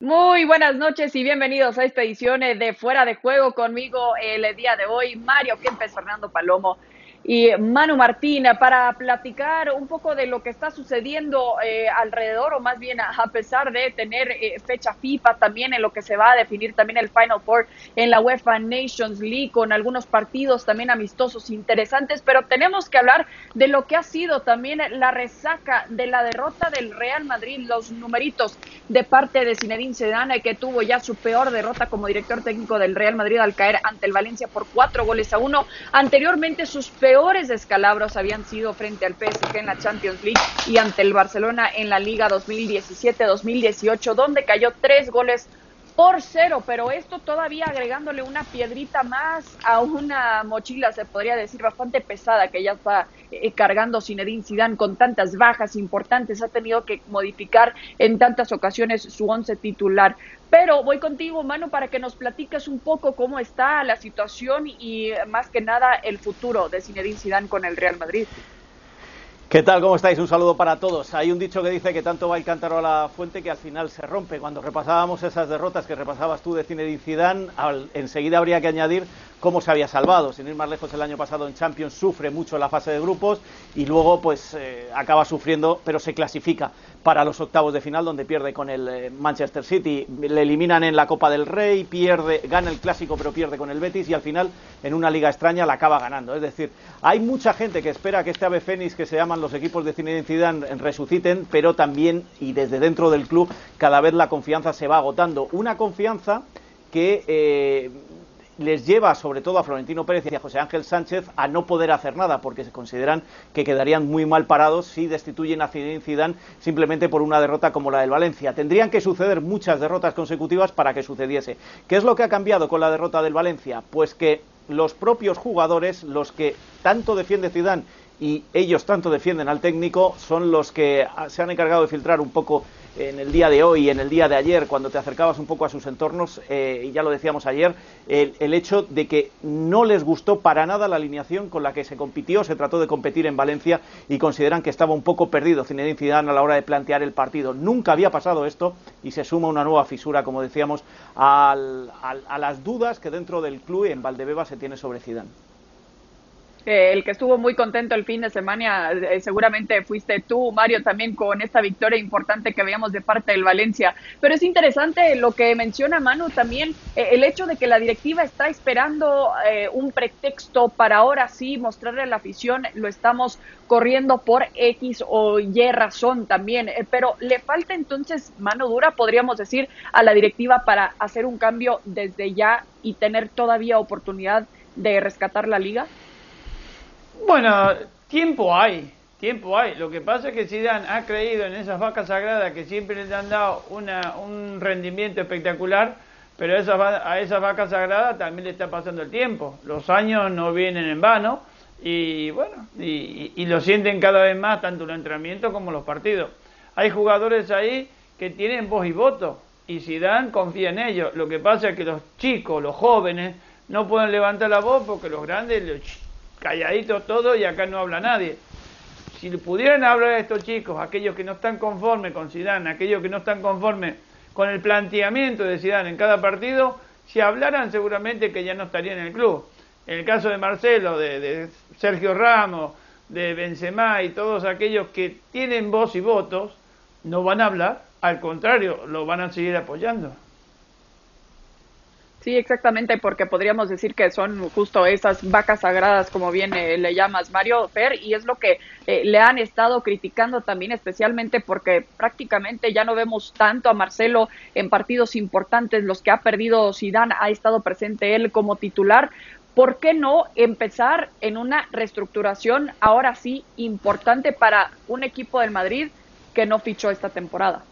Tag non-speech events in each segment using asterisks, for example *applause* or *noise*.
Muy buenas noches y bienvenidos a esta edición eh, de Fuera de Juego conmigo el día de hoy, Mario Kempes, Fernando Palomo y Manu Martín para platicar un poco de lo que está sucediendo eh, alrededor o más bien a, pesar de tener eh, fecha FIFA también en lo que se va a definir también el Final Four en la UEFA Nations League con algunos partidos también amistosos interesantes, pero tenemos que hablar de lo que ha sido también la resaca de la derrota del Real Madrid, los numeritos de parte de Zinedine Zidane que tuvo ya su peor derrota como director técnico del Real Madrid al caer ante el Valencia por cuatro goles a uno. Anteriormente sus peores peores descalabros habían sido frente al PSG en la Champions League y ante el Barcelona en la Liga 2017-2018, donde cayó tres goles por cero, pero esto todavía agregándole una piedrita más a una mochila, se podría decir, bastante pesada que ya está eh, cargando Zinedine Zidane con tantas bajas importantes, ha tenido que modificar en tantas ocasiones su once titular. Pero voy contigo, Manu, para que nos platiques un poco cómo está la situación y más que nada el futuro de Zinedine Zidane con el Real Madrid. ¿Qué tal? ¿Cómo estáis? Un saludo para todos. Hay un dicho que dice que tanto va el cántaro a la fuente que al final se rompe. Cuando repasábamos esas derrotas que repasabas tú de Zinedine Zidane, enseguida habría que añadir cómo se había salvado. Sin ir más lejos, el año pasado en Champions sufre mucho la fase de grupos y luego pues eh, acaba sufriendo, pero se clasifica para los octavos de final donde pierde con el eh, Manchester City. Le eliminan en la Copa del Rey, pierde, gana el clásico pero pierde con el Betis y al final en una liga extraña la acaba ganando. Es decir, hay mucha gente que espera que este ave fénix que se llaman los equipos de Zinedine Zidane resuciten, pero también y desde dentro del club cada vez la confianza se va agotando. Una confianza que eh, les lleva sobre todo a Florentino Pérez y a José Ángel Sánchez a no poder hacer nada porque se consideran que quedarían muy mal parados si destituyen a Zinedine Zidane simplemente por una derrota como la del Valencia. Tendrían que suceder muchas derrotas consecutivas para que sucediese. ¿Qué es lo que ha cambiado con la derrota del Valencia? Pues que los propios jugadores, los que tanto defiende Zidane y ellos tanto defienden al técnico, son los que se han encargado de filtrar un poco en el día de hoy y en el día de ayer, cuando te acercabas un poco a sus entornos, eh, y ya lo decíamos ayer, el, hecho de que no les gustó para nada la alineación con la que se compitió, se trató de competir en Valencia y consideran que estaba un poco perdido Zinedine Zidane a la hora de plantear el partido. Nunca había pasado esto y se suma una nueva fisura, como decíamos, a las dudas que dentro del club en Valdebeba se tiene sobre Zidane el que estuvo muy contento el fin de semana, eh, seguramente fuiste tú, Mario, también con esta victoria importante que veíamos de parte del Valencia. Pero es interesante lo que menciona Manu también, eh, el hecho de que la directiva está esperando eh, un pretexto para ahora sí mostrarle a la afición, lo estamos corriendo por X o Y razón también, pero le falta entonces mano dura, podríamos decir, a la directiva para hacer un cambio desde ya y tener todavía oportunidad de rescatar la liga. Bueno, tiempo hay, tiempo hay. Lo que pasa es que Zidane ha creído en esas vacas sagradas que siempre le han dado una, un rendimiento espectacular, pero a esas, a esas vacas sagradas también le está pasando el tiempo. Los años no vienen en vano y bueno, y, y lo sienten cada vez más tanto los entrenamientos como los partidos. Hay jugadores ahí que tienen voz y voto y Zidane confía en ellos. Lo que pasa es que los chicos, los jóvenes, no pueden levantar la voz porque los grandes calladito todo y acá no habla nadie. Si pudieran hablar a estos chicos, aquellos que no están conformes con Zidane, aquellos que no están conformes con el planteamiento de Zidane en cada partido, si hablaran seguramente que ya no estarían en el club. En el caso de Marcelo, de, de Sergio Ramos, de Benzema y todos aquellos que tienen voz y votos, no van a hablar, al contrario, lo van a seguir apoyando. Sí, exactamente, porque podríamos decir que son justo esas vacas sagradas, como bien eh, le llamas Mario Fer, y es lo que eh, le han estado criticando también, especialmente porque prácticamente ya no vemos tanto a Marcelo en partidos importantes, los que ha perdido Zidane, ha estado presente él como titular. ¿Por qué no empezar en una reestructuración ahora sí importante para un equipo del Madrid que no fichó esta temporada?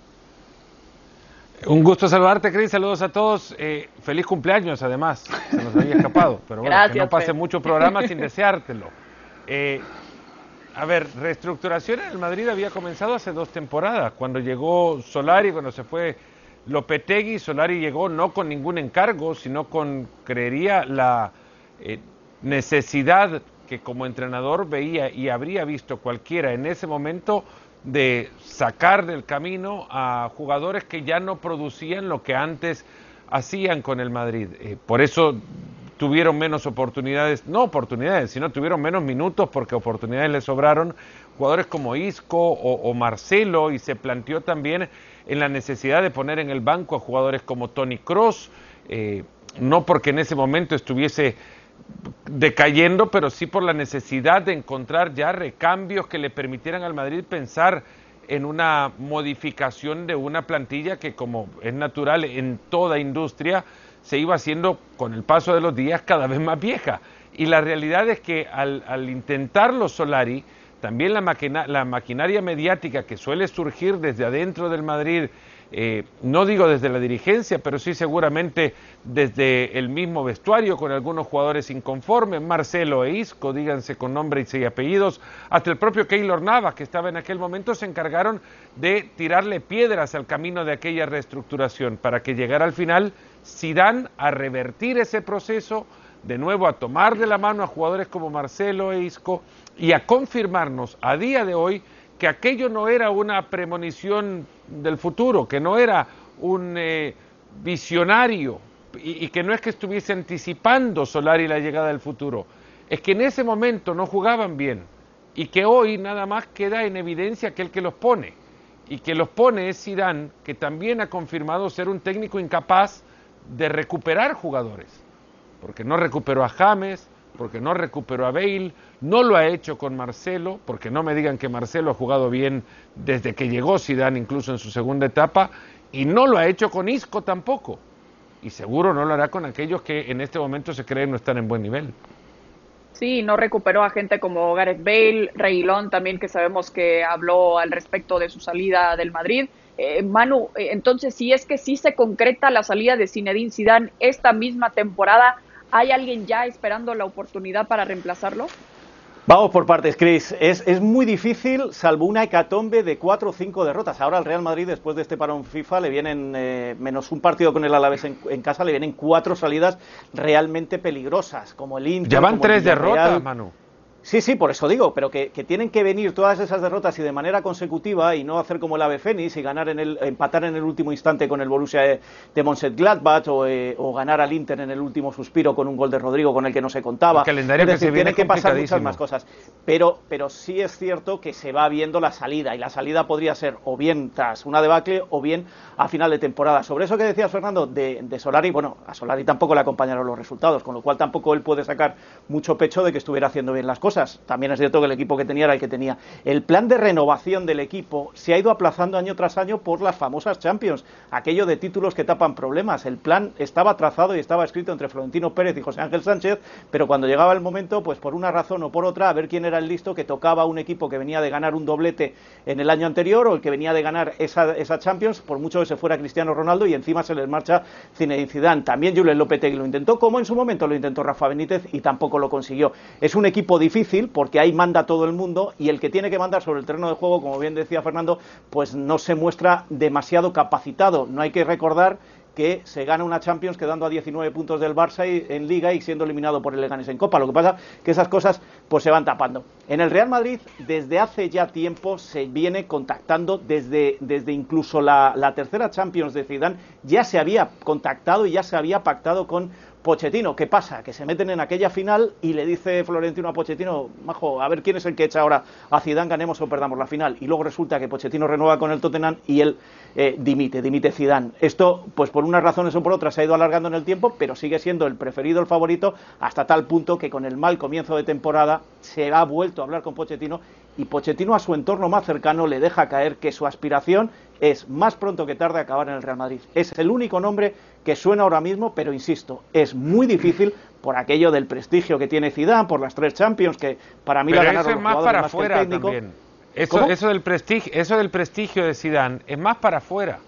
Un gusto saludarte, Cris. Saludos a todos. Eh, feliz cumpleaños, además. Se nos había escapado. *laughs* Pero bueno, que no pase mucho programa sin deseártelo. Eh, a ver, reestructuración en el Madrid había comenzado hace dos temporadas. Cuando llegó Solari, cuando se fue Lopetegui, Solari llegó no con ningún encargo, sino con, creería, la eh, necesidad que como entrenador veía y habría visto cualquiera en ese momento de sacar del camino a jugadores que ya no producían lo que antes hacían con el Madrid. Eh, por eso tuvieron menos oportunidades, no oportunidades, sino tuvieron menos minutos porque oportunidades les sobraron. Jugadores como Isco o, Marcelo y se planteó también en la necesidad de poner en el banco a jugadores como Tony Cross, eh, no porque en ese momento estuviese decayendo, pero sí por la necesidad de encontrar ya recambios que le permitieran al Madrid pensar en una modificación de una plantilla que como es natural en toda industria se iba haciendo con el paso de los días cada vez más vieja. Y la realidad es que al, intentarlo Solari, también la, la maquinaria mediática que suele surgir desde adentro del Madrid eh, no digo desde la dirigencia, pero sí seguramente desde el mismo vestuario, con algunos jugadores inconformes, Marcelo e Isco, díganse con nombre y apellidos, hasta el propio Keylor Navas, que estaba en aquel momento, se encargaron de tirarle piedras al camino de aquella reestructuración, para que llegara al final Zidane a revertir ese proceso, de nuevo a tomar de la mano a jugadores como Marcelo e Isco y a confirmarnos a día de hoy que aquello no era una premonición del futuro, que no era un eh, visionario y, que no es que estuviese anticipando Solari la llegada del futuro, es que en ese momento no jugaban bien y que hoy nada más queda en evidencia aquel que los pone y que los pone es Zidane, que también ha confirmado ser un técnico incapaz de recuperar jugadores, porque no recuperó a James, porque no recuperó a Bale, no lo ha hecho con Marcelo, porque no me digan que Marcelo ha jugado bien desde que llegó Zidane, incluso en su segunda etapa, y no lo ha hecho con Isco tampoco. Y seguro no lo hará con aquellos que en este momento se creen no están en buen nivel. Sí, no recuperó a gente como Gareth Bale, Reguilón también, que sabemos que habló al respecto de su salida del Madrid. Eh, Manu, eh, entonces, si es que sí se concreta la salida de Zinedine Zidane esta misma temporada, ¿Hay alguien ya esperando la oportunidad para reemplazarlo? Vamos por partes, Chris. Es, es, muy difícil, salvo una hecatombe de cuatro o cinco derrotas. Ahora al Real Madrid, después de este parón FIFA, le vienen, eh, menos un partido con el Alavés en, en, casa, le vienen cuatro salidas realmente peligrosas, como el Inter. Ya van tres derrotas, Manu. Sí, sí, por eso digo, pero que, tienen que venir todas esas derrotas y de manera consecutiva y no hacer como el Ave Fénix y ganar en el, empatar en el último instante con el Borussia de, de Mönchengladbach o, eh, o, ganar al Inter en el último suspiro con un gol de Rodrigo con el que no se contaba. El calendario que se viene que pasar muchas más cosas. Pero, pero sí es cierto que se va viendo la salida y la salida podría ser o bien tras una debacle o bien a final de temporada. Sobre eso que decías, Fernando, de, de Solari, bueno, a Solari tampoco le acompañaron los resultados, con lo cual tampoco él puede sacar mucho pecho de que estuviera haciendo bien las cosas también es cierto que el equipo que tenía era el que tenía. El plan de renovación del equipo se ha ido aplazando año tras año por las famosas Champions, aquello de títulos que tapan problemas. El plan estaba trazado y estaba escrito entre Florentino Pérez y José Ángel Sánchez, pero cuando llegaba el momento, pues por una razón o por otra, a ver quién era el listo que tocaba un equipo que venía de ganar un doblete en el año anterior o el que venía de ganar esa, esa Champions, por mucho que se fuera Cristiano Ronaldo y encima se les marcha Zinedine Zidane. También Julen Lopetegui lo intentó, como en su momento lo intentó Rafa Benítez y tampoco lo consiguió. Es un equipo difícil porque ahí manda todo el mundo y el que tiene que mandar sobre el terreno de juego, como bien decía Fernando, pues no se muestra demasiado capacitado. No hay que recordar que se gana una Champions quedando a 19 puntos del Barça en Liga y siendo eliminado por el Leganés en Copa. Lo que pasa que esas cosas pues se van tapando. En el Real Madrid desde hace ya tiempo se viene contactando desde, desde incluso la, la tercera Champions de Zidane ya se había contactado y ya se había pactado con Pochettino, ¿qué pasa? Que se meten en aquella final y le dice Florentino a Pochettino, majo, a ver quién es el que echa ahora a Zidane, ganemos o perdamos la final. Y luego resulta que Pochettino renueva con el Tottenham y él eh, dimite, dimite Zidane. Esto, pues por unas razones o por otras, se ha ido alargando en el tiempo, pero sigue siendo el preferido, el favorito, hasta tal punto que con el mal comienzo de temporada se ha vuelto a hablar con Pochettino y Pochettino a su entorno más cercano le deja caer que su aspiración es más pronto que tarde acabar en el Real Madrid. Es el único nombre que suena ahora mismo, pero insisto, es muy difícil por aquello del prestigio que tiene Zidane, por las tres Champions que para mí la ganaron los más para afuera también. Eso, eso, del prestigio, eso del prestigio de Zidane es más para afuera.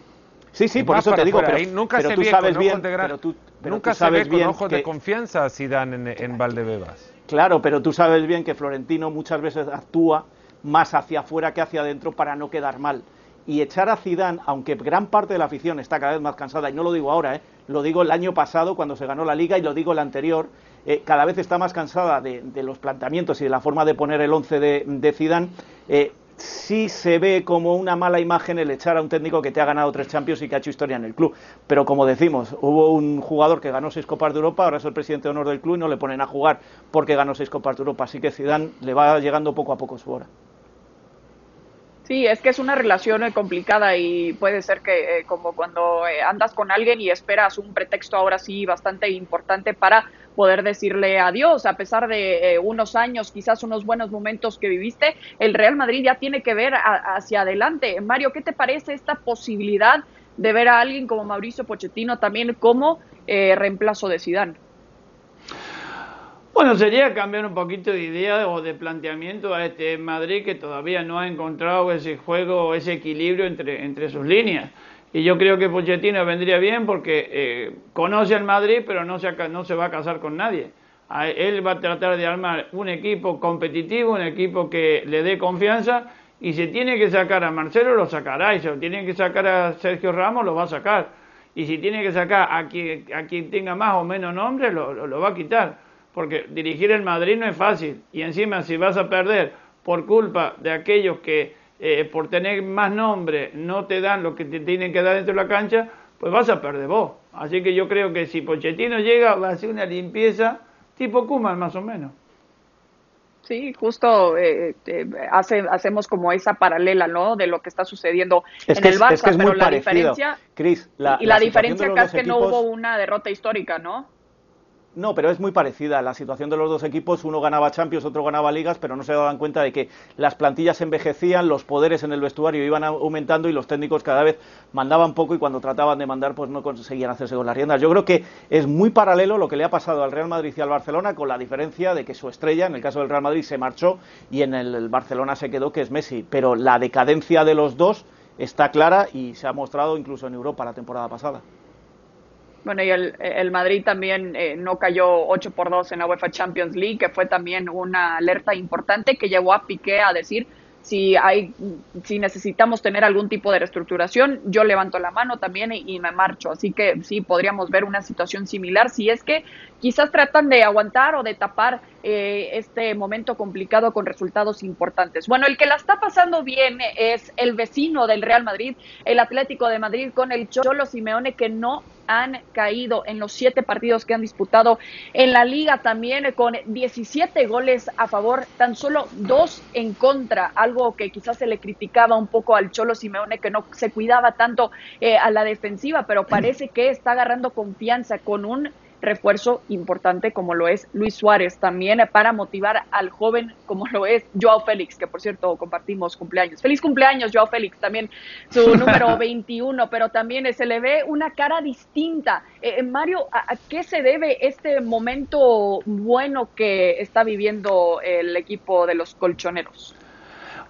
Sí, sí, por eso te digo, pero, nunca se tú ve sabes con bien, ojos de pero tú, nunca se ve con ojos de confianza a Zidane en, en Valdebebas. Claro, pero tú sabes bien que Florentino muchas veces actúa más hacia afuera que hacia adentro para no quedar mal. Y echar a Zidane, aunque gran parte de la afición está cada vez más cansada, y no lo digo ahora, ¿eh? lo digo el año pasado cuando se ganó la liga y lo digo el anterior, eh, cada vez está más cansada de, los planteamientos y de la forma de poner el once de, de Zidane, eh, sí se ve como una mala imagen el echar a un técnico que te ha ganado tres Champions y que ha hecho historia en el club. Pero como decimos, hubo un jugador que ganó seis Copas de Europa, ahora es el presidente de honor del club y no le ponen a jugar porque ganó seis Copas de Europa. Así que Zidane le va llegando poco a poco su hora. Sí, es que es una relación eh, complicada y puede ser que eh, como cuando eh, andas con alguien y esperas un pretexto ahora sí bastante importante para poder decirle adiós, a pesar de unos años, quizás unos buenos momentos que viviste, el Real Madrid ya tiene que ver hacia adelante. Mario, ¿qué te parece esta posibilidad de ver a alguien como Mauricio Pochettino también como reemplazo de Zidane? Bueno, sería cambiar un poquito de idea o de planteamiento a este Madrid que todavía no ha encontrado ese juego, ese equilibrio entre, entre sus líneas. Y yo creo que Pochettino vendría bien porque eh, conoce al Madrid, pero no se, no se va a casar con nadie. él va a tratar de armar un equipo competitivo, un equipo que le dé confianza. Y si tiene que sacar a Marcelo, lo sacará. Y si tiene que sacar a Sergio Ramos, lo va a sacar. Y si tiene que sacar a quien, a quien tenga más o menos nombre, lo, lo va a quitar porque dirigir el Madrid no es fácil y encima si vas a perder por culpa de aquellos que eh, por tener más nombre no te dan lo que te tienen que dar dentro de la cancha, pues vas a perder vos. Así que yo creo que si Pochettino llega va a ser una limpieza tipo Kuman más o menos. Sí, justo eh, eh, hace, hacemos como esa paralela, ¿no? De lo que está sucediendo en el Barça, es pero la diferencia Chris, y la, diferencia acá es que no hubo una derrota histórica, ¿no? No, pero es muy parecida. La situación de los dos equipos, uno ganaba Champions, otro ganaba Ligas, pero no se daban cuenta de que las plantillas envejecían, los poderes en el vestuario iban aumentando y los técnicos cada vez mandaban poco y cuando trataban de mandar pues no conseguían hacerse con las riendas. Yo creo que es muy paralelo lo que le ha pasado al Real Madrid y al Barcelona con la diferencia de que su estrella, en el caso del Real Madrid, se marchó y en el Barcelona se quedó, que es Messi. Pero la decadencia de los dos está clara y se ha mostrado incluso en Europa la temporada pasada. Bueno, y el, Madrid también eh, no cayó 8 por 2 en la UEFA Champions League, que fue también una alerta importante que llevó a Piqué a decir si hay si necesitamos tener algún tipo de reestructuración, yo levanto la mano también y, me marcho. Así que sí, podríamos ver una situación similar si es que quizás tratan de aguantar o de tapar eh, este momento complicado con resultados importantes. Bueno, el que la está pasando bien es el vecino del Real Madrid, el Atlético de Madrid, con el Cholo Simeone, que no han caído en los siete partidos que han disputado en la liga también con 17 goles a favor, tan solo dos en contra, algo que quizás se le criticaba un poco al Cholo Simeone que no se cuidaba tanto eh, a la defensiva, pero parece que está agarrando confianza con un refuerzo importante como lo es Luis Suárez, también para motivar al joven como lo es Joao Félix, que por cierto compartimos cumpleaños. Feliz cumpleaños Joao Félix, también su *laughs* número 21, pero también se le ve una cara distinta. Eh, eh, Mario, ¿a, qué se debe este momento bueno que está viviendo el equipo de los colchoneros?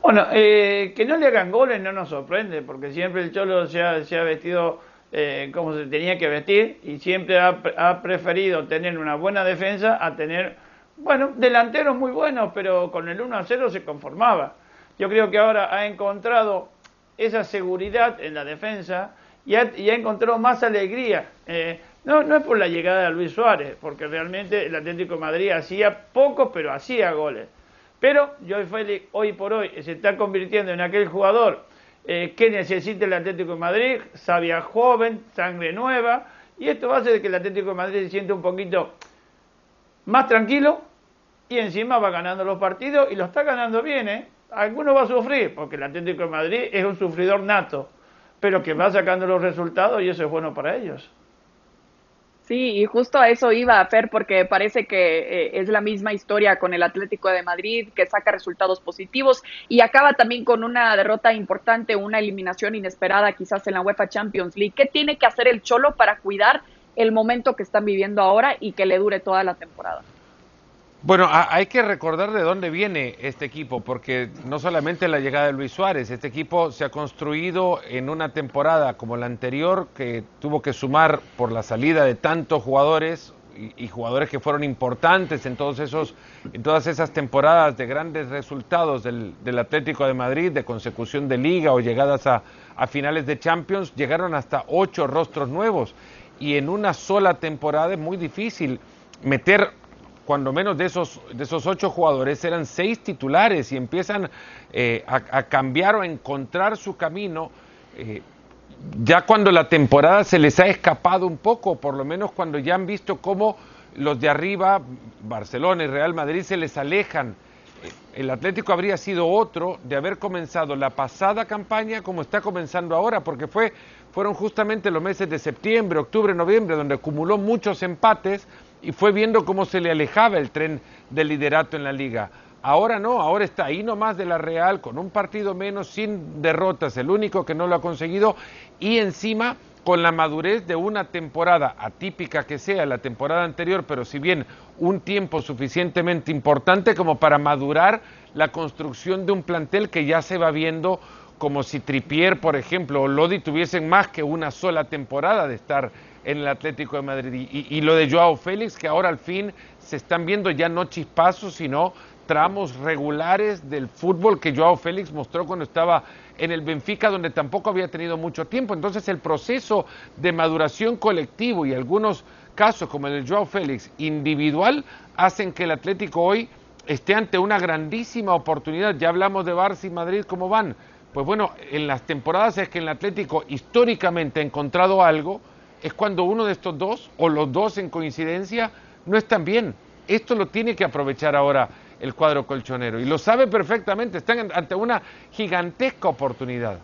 Bueno, eh, que no le hagan goles no nos sorprende, porque siempre el Cholo se ha, se ha vestido eh, como se tenía que vestir y siempre ha, preferido tener una buena defensa a tener, bueno, delanteros muy buenos, pero con el 1 a 0 se conformaba. Yo creo que ahora ha encontrado esa seguridad en la defensa y ha, encontrado más alegría. Eh, no, no es por la llegada de Luis Suárez, porque realmente el Atlético Madrid hacía poco, pero hacía goles. Pero Joy Félix hoy por hoy se está convirtiendo en aquel jugador eh, qué necesita el Atlético de Madrid, sabia joven, sangre nueva, y esto hacer que el Atlético de Madrid se sienta un poquito más tranquilo y encima va ganando los partidos y lo está ganando bien, ¿eh? Alguno va a sufrir, porque el Atlético de Madrid es un sufridor nato, pero que va sacando los resultados y eso es bueno para ellos. Sí, y justo a eso iba Fer, porque parece que eh, es la misma historia con el Atlético de Madrid, que saca resultados positivos y acaba también con una derrota importante, una eliminación inesperada quizás en la UEFA Champions League. ¿Qué tiene que hacer el Cholo para cuidar el momento que están viviendo ahora y que le dure toda la temporada? Bueno, hay que recordar de dónde viene este equipo, porque no solamente la llegada de Luis Suárez, este equipo se ha construido en una temporada como la anterior, que tuvo que sumar por la salida de tantos jugadores y, jugadores que fueron importantes en, todos esos, en todas esas temporadas de grandes resultados del, Atlético de Madrid, de consecución de liga o llegadas a, a finales de Champions, llegaron hasta ocho rostros nuevos. Y en una sola temporada es muy difícil meter cuando menos de esos, de esos ocho jugadores eran seis titulares y empiezan eh, a, cambiar o a encontrar su camino. Eh, ya cuando la temporada se les ha escapado un poco, por lo menos cuando ya han visto cómo los de arriba, Barcelona y Real Madrid, se les alejan. El Atlético habría sido otro de haber comenzado la pasada campaña como está comenzando ahora, porque fue, fueron justamente los meses de septiembre, octubre, noviembre, donde acumuló muchos empates y fue viendo cómo se le alejaba el tren del liderato en la liga. Ahora no, ahora está ahí nomás de la Real, con un partido menos, sin derrotas, el único que no lo ha conseguido, y encima con la madurez de una temporada atípica que sea la temporada anterior, pero si bien un tiempo suficientemente importante como para madurar la construcción de un plantel que ya se va viendo como si Tripier, por ejemplo, o Lodi tuviesen más que una sola temporada de estar en el Atlético de Madrid. Y, y, lo de Joao Félix, que ahora al fin se están viendo ya no chispazos, sino tramos regulares del fútbol que Joao Félix mostró cuando estaba en el Benfica, donde tampoco había tenido mucho tiempo. Entonces el proceso de maduración colectivo y algunos casos como el de Joao Félix individual hacen que el Atlético hoy esté ante una grandísima oportunidad. Ya hablamos de Barça y Madrid, ¿cómo van? Pues bueno, en las temporadas es que el Atlético históricamente ha encontrado algo, es cuando uno de estos dos, o los dos en coincidencia, no están bien. Esto lo tiene que aprovechar ahora el cuadro colchonero. Y lo sabe perfectamente, están ante una gigantesca oportunidad.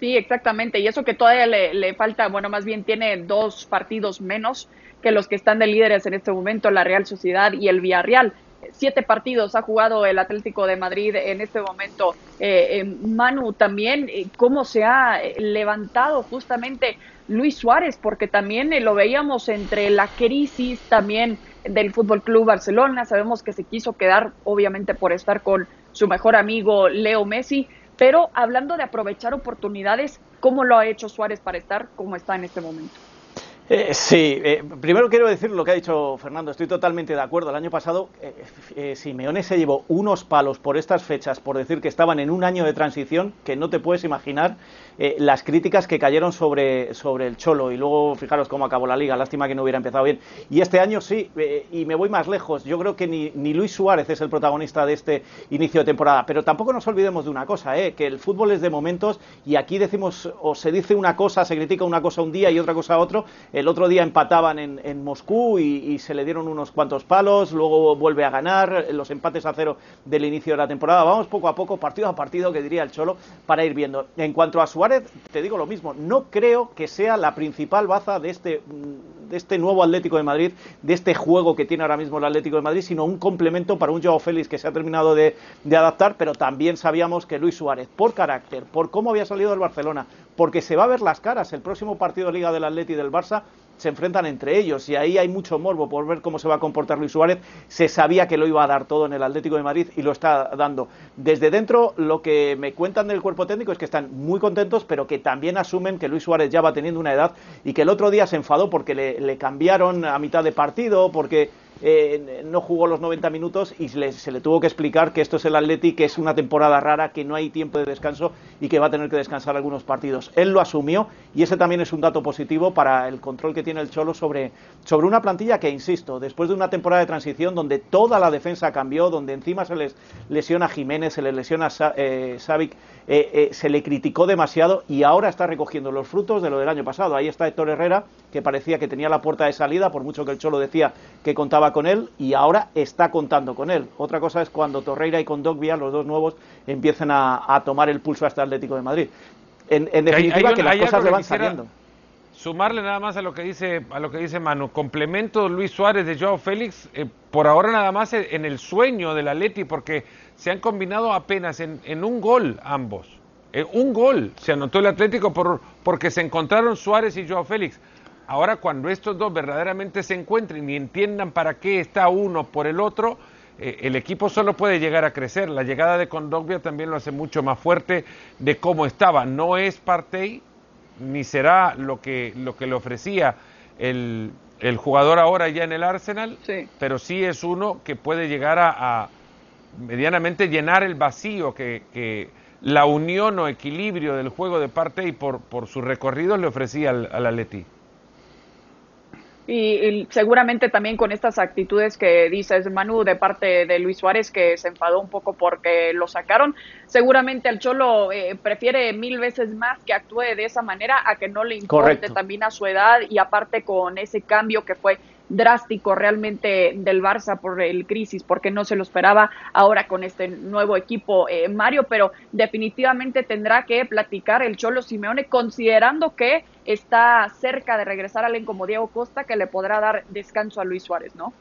Sí, exactamente. Y eso que todavía le, falta, bueno, más bien tiene dos partidos menos que los que están de líderes en este momento, la Real Sociedad y el Villarreal. Siete partidos ha jugado el Atlético de Madrid en este momento. Eh, Manu, también, eh, cómo se ha levantado justamente Luis Suárez, porque también lo veíamos entre la crisis, también del Fútbol Club Barcelona. Sabemos que se quiso quedar, obviamente, por estar con su mejor amigo Leo Messi. Pero hablando de aprovechar oportunidades, ¿cómo lo ha hecho Suárez para estar como está en este momento? Eh, sí, eh, primero quiero decir lo que ha dicho Fernando, estoy totalmente de acuerdo. El año pasado eh, Simeone se llevó unos palos por estas fechas por decir que estaban en un año de transición que no te puedes imaginar eh, las críticas que cayeron sobre, sobre el Cholo y luego fijaros cómo acabó la liga, lástima que no hubiera empezado bien. Y este año sí, eh, y me voy más lejos, yo creo que ni, ni, Luis Suárez es el protagonista de este inicio de temporada, pero tampoco nos olvidemos de una cosa, eh, que el fútbol es de momentos y aquí decimos o se dice una cosa, se critica una cosa un día y otra cosa otro. El otro día empataban en, Moscú y, y se le dieron unos cuantos palos, luego vuelve a ganar, los empates a cero del inicio de la temporada. Vamos poco a poco, partido a partido, que diría el Cholo, para ir viendo. En cuanto a Suárez, te digo lo mismo, no creo que sea la principal baza de este, de este nuevo Atlético de Madrid, de este juego que tiene ahora mismo el Atlético de Madrid, sino un complemento para un Joao Félix que se ha terminado de, de adaptar, pero también sabíamos que Luis Suárez, por carácter, por cómo había salido del Barcelona, porque se va a ver las caras el próximo partido de Liga del Atlético y del Barça, se enfrentan entre ellos y ahí hay mucho morbo por ver cómo se va a comportar Luis Suárez. Se sabía que lo iba a dar todo en el Atlético de Madrid y lo está dando. Desde dentro lo que me cuentan del cuerpo técnico es que están muy contentos, pero que también asumen que Luis Suárez ya va teniendo una edad y que el otro día se enfadó porque le, le cambiaron a mitad de partido, porque eh, no jugó los 90 minutos y se le, tuvo que explicar que esto es el Atleti, que es una temporada rara, que no hay tiempo de descanso y que va a tener que descansar algunos partidos. Él lo asumió y ese también es un dato positivo para el control que tiene el Cholo sobre, sobre una plantilla que, insisto, después de una temporada de transición donde toda la defensa cambió, donde encima se les lesiona Jiménez, se les lesiona eh, Savic, eh, eh, se le criticó demasiado y ahora está recogiendo los frutos de lo del año pasado. Ahí está Héctor Herrera, que parecía que tenía la puerta de salida, por mucho que el Cholo decía que contaba con él y ahora está contando con él. Otra cosa es cuando Torreira y Condogbia, los dos nuevos, empiecen a, tomar el pulso a este Atlético de Madrid. En, definitiva, que las cosas le van saliendo. Sumarle nada más a lo que dice a lo que dice Manu, complemento Luis Suárez de Joao Félix, eh, por ahora nada más en el sueño del Atleti, porque se han combinado apenas en, un gol ambos. Eh, un gol se anotó el Atlético por, porque se encontraron Suárez y Joao Félix. Ahora cuando estos dos verdaderamente se encuentren y entiendan para qué está uno por el otro, eh, el equipo solo puede llegar a crecer. La llegada de Condogbia también lo hace mucho más fuerte de cómo estaba. No es Partey, ni será lo que, lo que le ofrecía el, el jugador ahora ya en el Arsenal, pero sí es uno que puede llegar a, medianamente llenar el vacío que, que, la unión o equilibrio del juego de Partey por, por sus recorridos le ofrecía al, al Atleti. Y, seguramente también con estas actitudes que dices, Manu, de parte de Luis Suárez, que se enfadó un poco porque lo sacaron, seguramente el Cholo eh, prefiere mil veces más que actúe de esa manera a que no le importe también a su edad y aparte con ese cambio que fue drástico realmente del Barça por el crisis, porque no se lo esperaba ahora con este nuevo equipo eh, Mario, pero definitivamente tendrá que platicar el Cholo Simeone considerando que está cerca de regresar a alguien como Diego Costa que le podrá dar descanso a Luis Suárez, ¿no?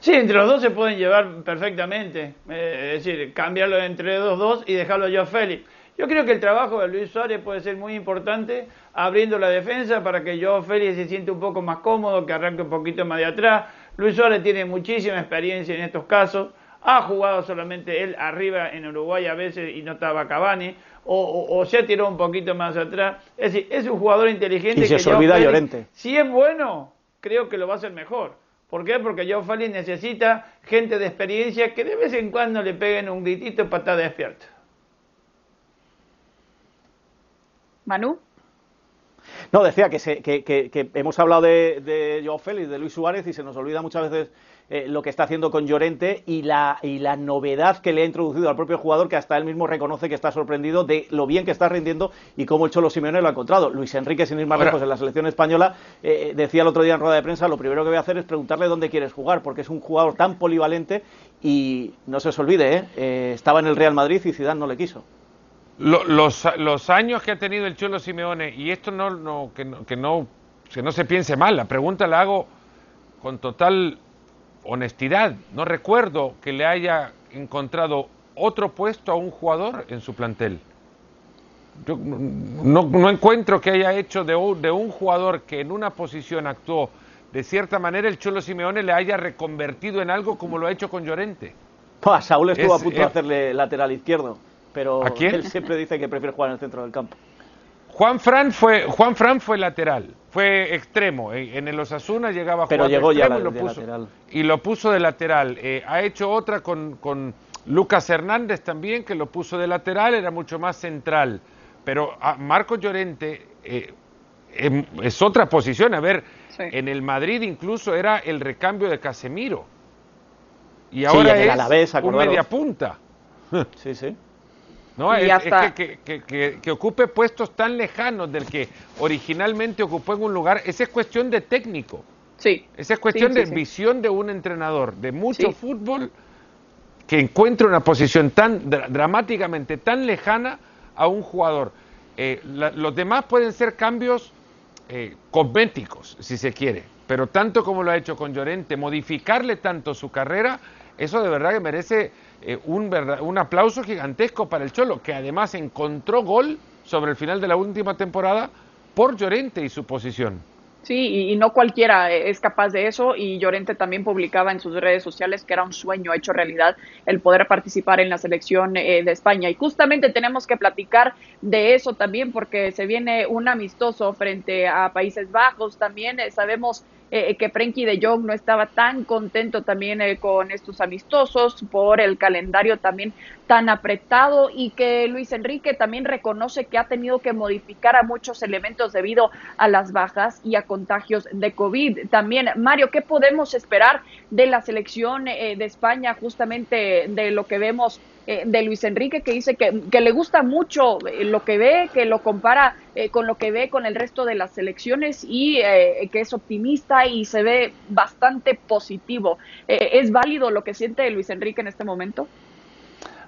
Sí, entre los dos se pueden llevar perfectamente, eh, es decir, cambiarlo entre los dos y dejarlo yo a Félix. Yo creo que el trabajo de Luis Suárez puede ser muy importante abriendo la defensa para que Joao Félix se siente un poco más cómodo, que arranque un poquito más de atrás. Luis Suárez tiene muchísima experiencia en estos casos. Ha jugado solamente él arriba en Uruguay a veces y no estaba Cavani. O, se ha tirado un poquito más atrás. Es decir, es un jugador inteligente. Y se, se olvida Llorente. Si es bueno, creo que lo va a hacer mejor. ¿Por qué? Porque Joao Félix necesita gente de experiencia que de vez en cuando le peguen un gritito patada despierta. Manu. No, decía que, que, hemos hablado de, de Joao Félix, de Luis Suárez, y se nos olvida muchas veces eh, lo que está haciendo con Llorente y la, y la novedad que le ha introducido al propio jugador, que hasta él mismo reconoce que está sorprendido de lo bien que está rindiendo y cómo el Cholo Simeone lo ha encontrado. Luis Enrique, sin ir más lejos, en la selección española, eh, decía el otro día en rueda de prensa, lo primero que voy a hacer es preguntarle dónde quieres jugar, porque es un jugador tan polivalente y no se os olvide, ¿eh? estaba en el Real Madrid y Zidane no le quiso los, los, años que ha tenido el Cholo Simeone, y esto no, no, que, no, que, no, que no se piense mal, la pregunta la hago con total honestidad. No recuerdo que le haya encontrado otro puesto a un jugador en su plantel. Yo no, no encuentro que haya hecho de un, de un jugador que en una posición actuó de cierta manera, el Cholo Simeone le haya reconvertido en algo como lo ha hecho con Llorente. Pues Saúl estuvo a punto de hacerle lateral izquierdo pero él siempre dice que prefiere jugar en el centro del campo. Juan Fran fue, Juan Fran fue lateral, fue extremo. En el Osasuna llegaba a Pero llegó ya y, lo puso, y lo puso de lateral. Eh, ha hecho otra con, con, Lucas Hernández también, que lo puso de lateral, era mucho más central. Pero a Marco Llorente eh, em, es otra posición. A ver, en el Madrid incluso era el recambio de Casemiro. Y ahora es un media punta. Sí, sí. ¿No? es, que, ocupe puestos tan lejanos del que originalmente ocupó en un lugar, esa es cuestión de técnico. Sí. Esa es cuestión de visión de un entrenador, de mucho fútbol, que encuentre una posición tan dramáticamente tan lejana a un jugador. Eh, los demás pueden ser cambios eh, cosméticos, si se quiere, pero tanto como lo ha hecho con Llorente, modificarle tanto su carrera, eso de verdad que merece eh, un, un aplauso gigantesco para el Cholo, que además encontró gol sobre el final de la última temporada por Llorente y su posición. Sí, y, no cualquiera es capaz de eso y Llorente también publicaba en sus redes sociales que era un sueño hecho realidad el poder participar en la selección eh, de España. Y justamente tenemos que platicar de eso también porque se viene un amistoso frente a Países Bajos. También eh, sabemos eh, que Frenkie de Jong no estaba tan contento también eh, con estos amistosos por el calendario también tan apretado y que Luis Enrique también reconoce que ha tenido que modificar a muchos elementos debido a las bajas y a contagios de COVID. También, Mario, ¿qué podemos esperar de la selección eh, de España justamente de lo que vemos eh, de Luis Enrique que dice que, le gusta mucho eh, lo que ve, que lo compara eh, con lo que ve con el resto de las selecciones y que es optimista y se ve bastante positivo. ¿Es válido lo que siente Luis Enrique en este momento?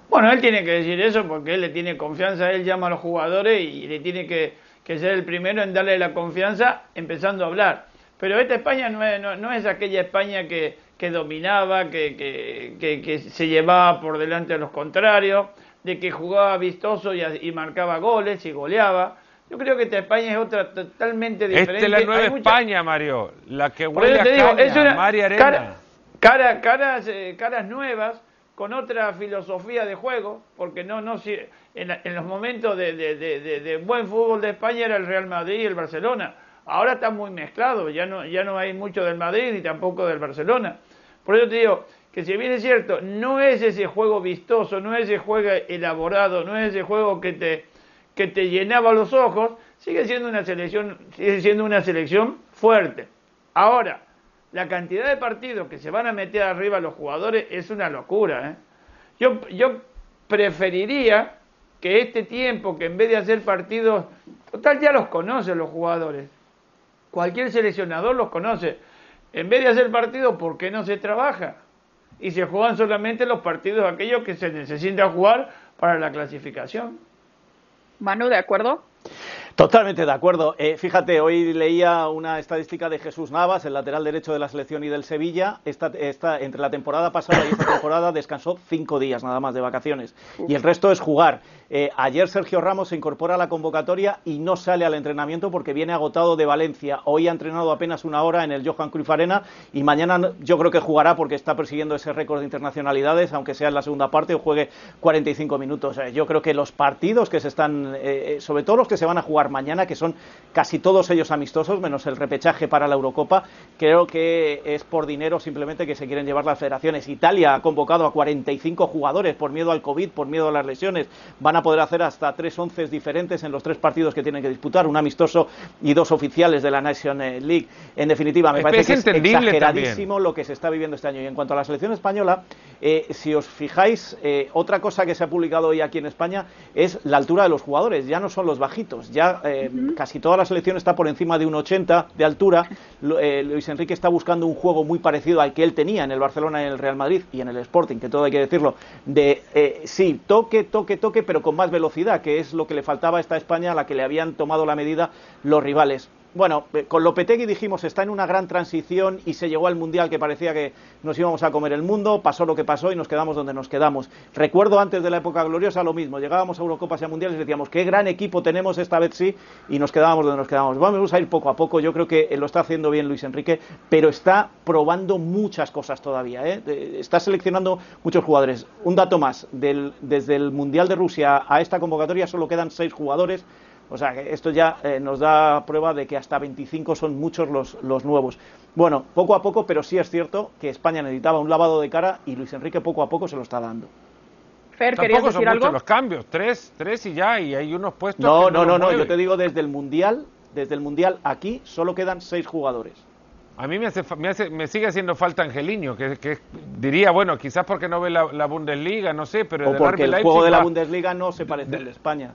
Bueno, él tiene que decir eso porque él le tiene confianza, él llama a los jugadores y le tiene que, ser el primero en darle la confianza empezando a hablar. Pero esta España no es aquella España que, que dominaba, que, que, que, se llevaba por delante a los contrarios, de que jugaba vistoso y, marcaba goles y goleaba. Yo creo que esta España es otra totalmente diferente. Esta es la nueva España, Mario, la que huele a digo, es una María Arena. Cara, caras, eh, caras nuevas, con otra filosofía de juego, porque no, no en, en los momentos de, de, de, de, buen fútbol de España era el Real Madrid y el Barcelona. Ahora está muy mezclado, ya no, ya no hay mucho del Madrid ni tampoco del Barcelona. Por eso te digo que si bien es cierto, no es ese juego vistoso, no es ese juego elaborado, no es ese juego que te, que te llenaba los ojos, sigue siendo una selección, sigue siendo una selección fuerte. Ahora, la cantidad de partidos que se van a meter arriba los jugadores es una locura. ¿eh? Yo, yo preferiría que este tiempo, que en vez de hacer partidos, total ya los conoce los jugadores. Cualquier seleccionador los conoce. En vez de hacer partidos, ¿por qué no se trabaja? Y se juegan solamente los partidos aquellos que se necesitan jugar para la clasificación. Manu, ¿de acuerdo? Totalmente de acuerdo. Eh, fíjate, hoy leía una estadística de Jesús Navas, el lateral derecho de la selección y del Sevilla. Esta, entre la temporada pasada y esta temporada descansó cinco días nada más de vacaciones. Y el resto es jugar. Eh, ayer Sergio Ramos se incorpora a la convocatoria y no sale al entrenamiento porque viene agotado de Valencia. Hoy ha entrenado apenas una hora en el Johan Cruyff Arena y mañana yo creo que jugará porque está persiguiendo ese récord de internacionalidades, aunque sea en la segunda parte o juegue 45 minutos. Eh, yo creo que los partidos que se están, sobre todo los que se van a jugar mañana, que son casi todos ellos amistosos, menos el repechaje para la Eurocopa. Creo que es por dinero simplemente que se quieren llevar las federaciones. Italia ha convocado a 45 jugadores por miedo al COVID, por miedo a las lesiones. Van a poder hacer hasta tres once diferentes en los tres partidos que tienen que disputar, un amistoso y dos oficiales de la Nation League. En definitiva, me parece que es exageradísimo lo que se está viviendo este año. Y en cuanto a la selección española, eh, si os fijáis, eh, otra cosa que se ha publicado hoy aquí en España es la altura de los jugadores. Ya no son los bajitos, ya eh, casi toda la selección está por encima de un 80 de altura. Luis Enrique está buscando un juego muy parecido al que él tenía en el Barcelona, en el Real Madrid y en el Sporting, que todo hay que decirlo, de sí, toque, toque, toque, pero con más velocidad, que es lo que le faltaba a esta España a la que le habían tomado la medida los rivales bueno, eh, con Lopetegui dijimos está en una gran transición y se llegó al Mundial que parecía que nos íbamos a comer el mundo, pasó lo que pasó y nos quedamos donde nos quedamos. Recuerdo antes de la época gloriosa lo mismo, llegábamos a Eurocopas y a Mundiales y decíamos qué gran equipo tenemos esta vez sí y nos quedábamos donde nos quedamos. Vamos a ir poco a poco, yo creo que lo está haciendo bien Luis Enrique, pero está probando muchas cosas todavía, ¿eh? está seleccionando muchos jugadores. Un dato más, desde el Mundial de Rusia a esta convocatoria solo quedan seis jugadores o sea, que esto ya eh, nos da prueba de que hasta 25 son muchos los, los nuevos. Bueno, poco a poco, pero sí es cierto que España necesitaba un lavado de cara y Luis Enrique poco a poco se lo está dando. Fer, Tampoco decir son algo? muchos los cambios, tres, tres y ya, y hay unos puestos. No, no, no, no, yo te digo desde el mundial, desde el mundial aquí solo quedan seis jugadores. A mí me, hace, me, hace, me sigue haciendo falta Angeliño, que, que, diría, bueno, quizás porque no ve la, Bundesliga, no sé, pero... O porque el juego de la Bundesliga no se parece al de España.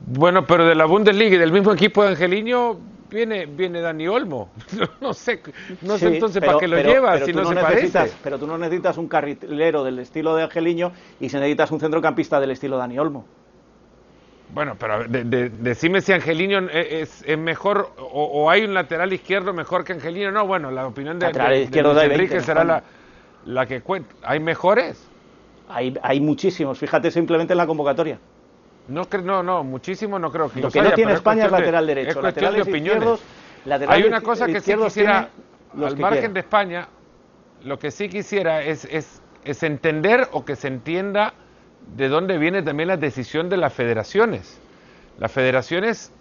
Bueno, pero de la Bundesliga y del mismo equipo de Angelino viene, viene Dani Olmo. *laughs* no sé, no sé entonces para qué lo lleva si no, se parece. Pero tú no necesitas un carrilero del estilo de Angelino y si necesitas un centrocampista del estilo Dani Olmo. Bueno, pero decime si Angelino es, es mejor o, hay un lateral izquierdo mejor que Angelino. No, bueno, la opinión de, Enrique será la, la que cuenta. ¿Hay mejores? Hay, hay muchísimos, fíjate simplemente en la convocatoria. No, no, no, muchísimo no creo que Lo que no tiene España es lateral derecho. Es de opiniones. Hay una cosa que sí quisiera, al margen de España, lo que sí quisiera es, es, es entender o que se entienda de dónde viene también la decisión de las federaciones. Las federaciones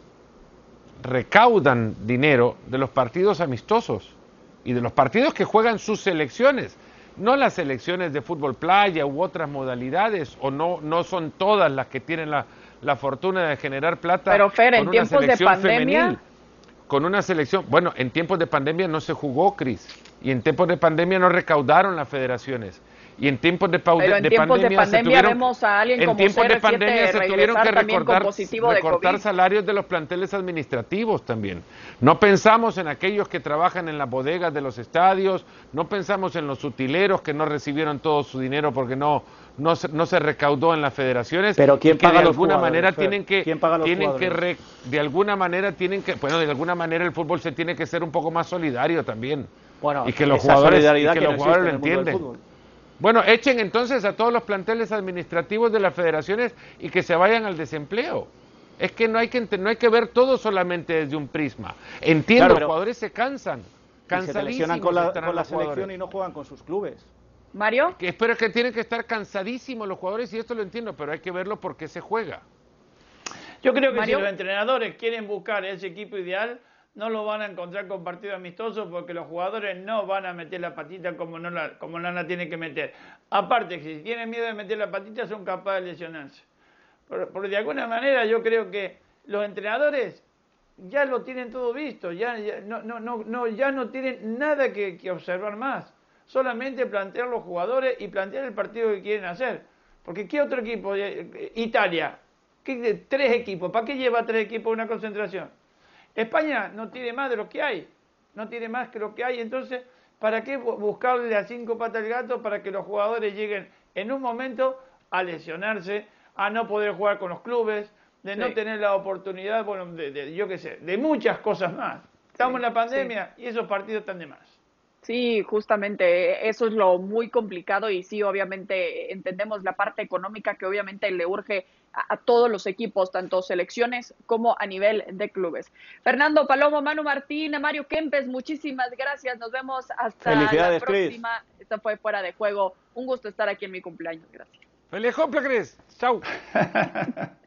recaudan dinero de los partidos amistosos y de los partidos que juegan sus selecciones no las selecciones de fútbol playa u otras modalidades, o no, no son todas las que tienen la, la fortuna de generar plata. Pero Fer, en tiempos de pandemia. con una selección, bueno, en tiempos de pandemia no se jugó, Cris, y en tiempos de pandemia no recaudaron las federaciones. Y en tiempos de, Pero en tiempos de pandemia vemos a alguien en tiempos de pandemia se tuvieron que recortar, recortar salarios de los planteles administrativos también. No pensamos en aquellos que trabajan en las bodegas de los estadios, no pensamos en los utileros que no recibieron todo su dinero porque no no se, no se recaudó en las federaciones. Pero quién paga de alguna manera tienen que tienen que de alguna manera tienen que bueno de alguna manera el fútbol se tiene que ser un poco más solidario también. Bueno, y que los jugadores, y que los jugadores lo entienden. Bueno, echen entonces a todos los planteles administrativos de las federaciones y que se vayan al desempleo. Es que no hay que, no hay que ver todo solamente desde un prisma. Entiendo, los jugadores se cansan. Cansadísimos. Se con la, con la selección y no juegan con sus clubes. Mario. Que espero que tienen que estar cansadísimos los jugadores y esto lo entiendo, pero hay que verlo porque se juega. Yo creo que si los entrenadores quieren buscar ese equipo ideal, no lo van a encontrar con partido amistoso porque los jugadores no van a meter la patita como no la, como no la tienen que meter. Aparte, si tienen miedo de meter la patita, son capaces de lesionarse. Porque de alguna manera yo creo que los entrenadores ya lo tienen todo visto, ya, no, no, no, ya no tienen nada que, observar más. Solamente plantear los jugadores y plantear el partido que quieren hacer. Porque ¿qué otro equipo? Eh, Italia. ¿Qué, tres equipos. ¿Para qué lleva tres equipos una concentración? España no tiene más de lo que hay. No tiene más que lo que hay. Entonces, ¿para qué buscarle a cinco patas al gato para que los jugadores lleguen en un momento a lesionarse, a no poder jugar con los clubes, de no tener la oportunidad, bueno, de, yo qué sé, de muchas cosas más. Estamos en la pandemia y esos partidos están de más. Sí, justamente eso es lo muy complicado y sí, obviamente entendemos la parte económica que obviamente le urge a, todos los equipos, tanto selecciones como a nivel de clubes. Fernando Palomo, Manu Martín, Mario Kempes, muchísimas gracias. Nos vemos hasta la próxima. Esto fue fuera de juego. Un gusto estar aquí en mi cumpleaños. Gracias. Feliz cumple, Cris. Chau. *laughs*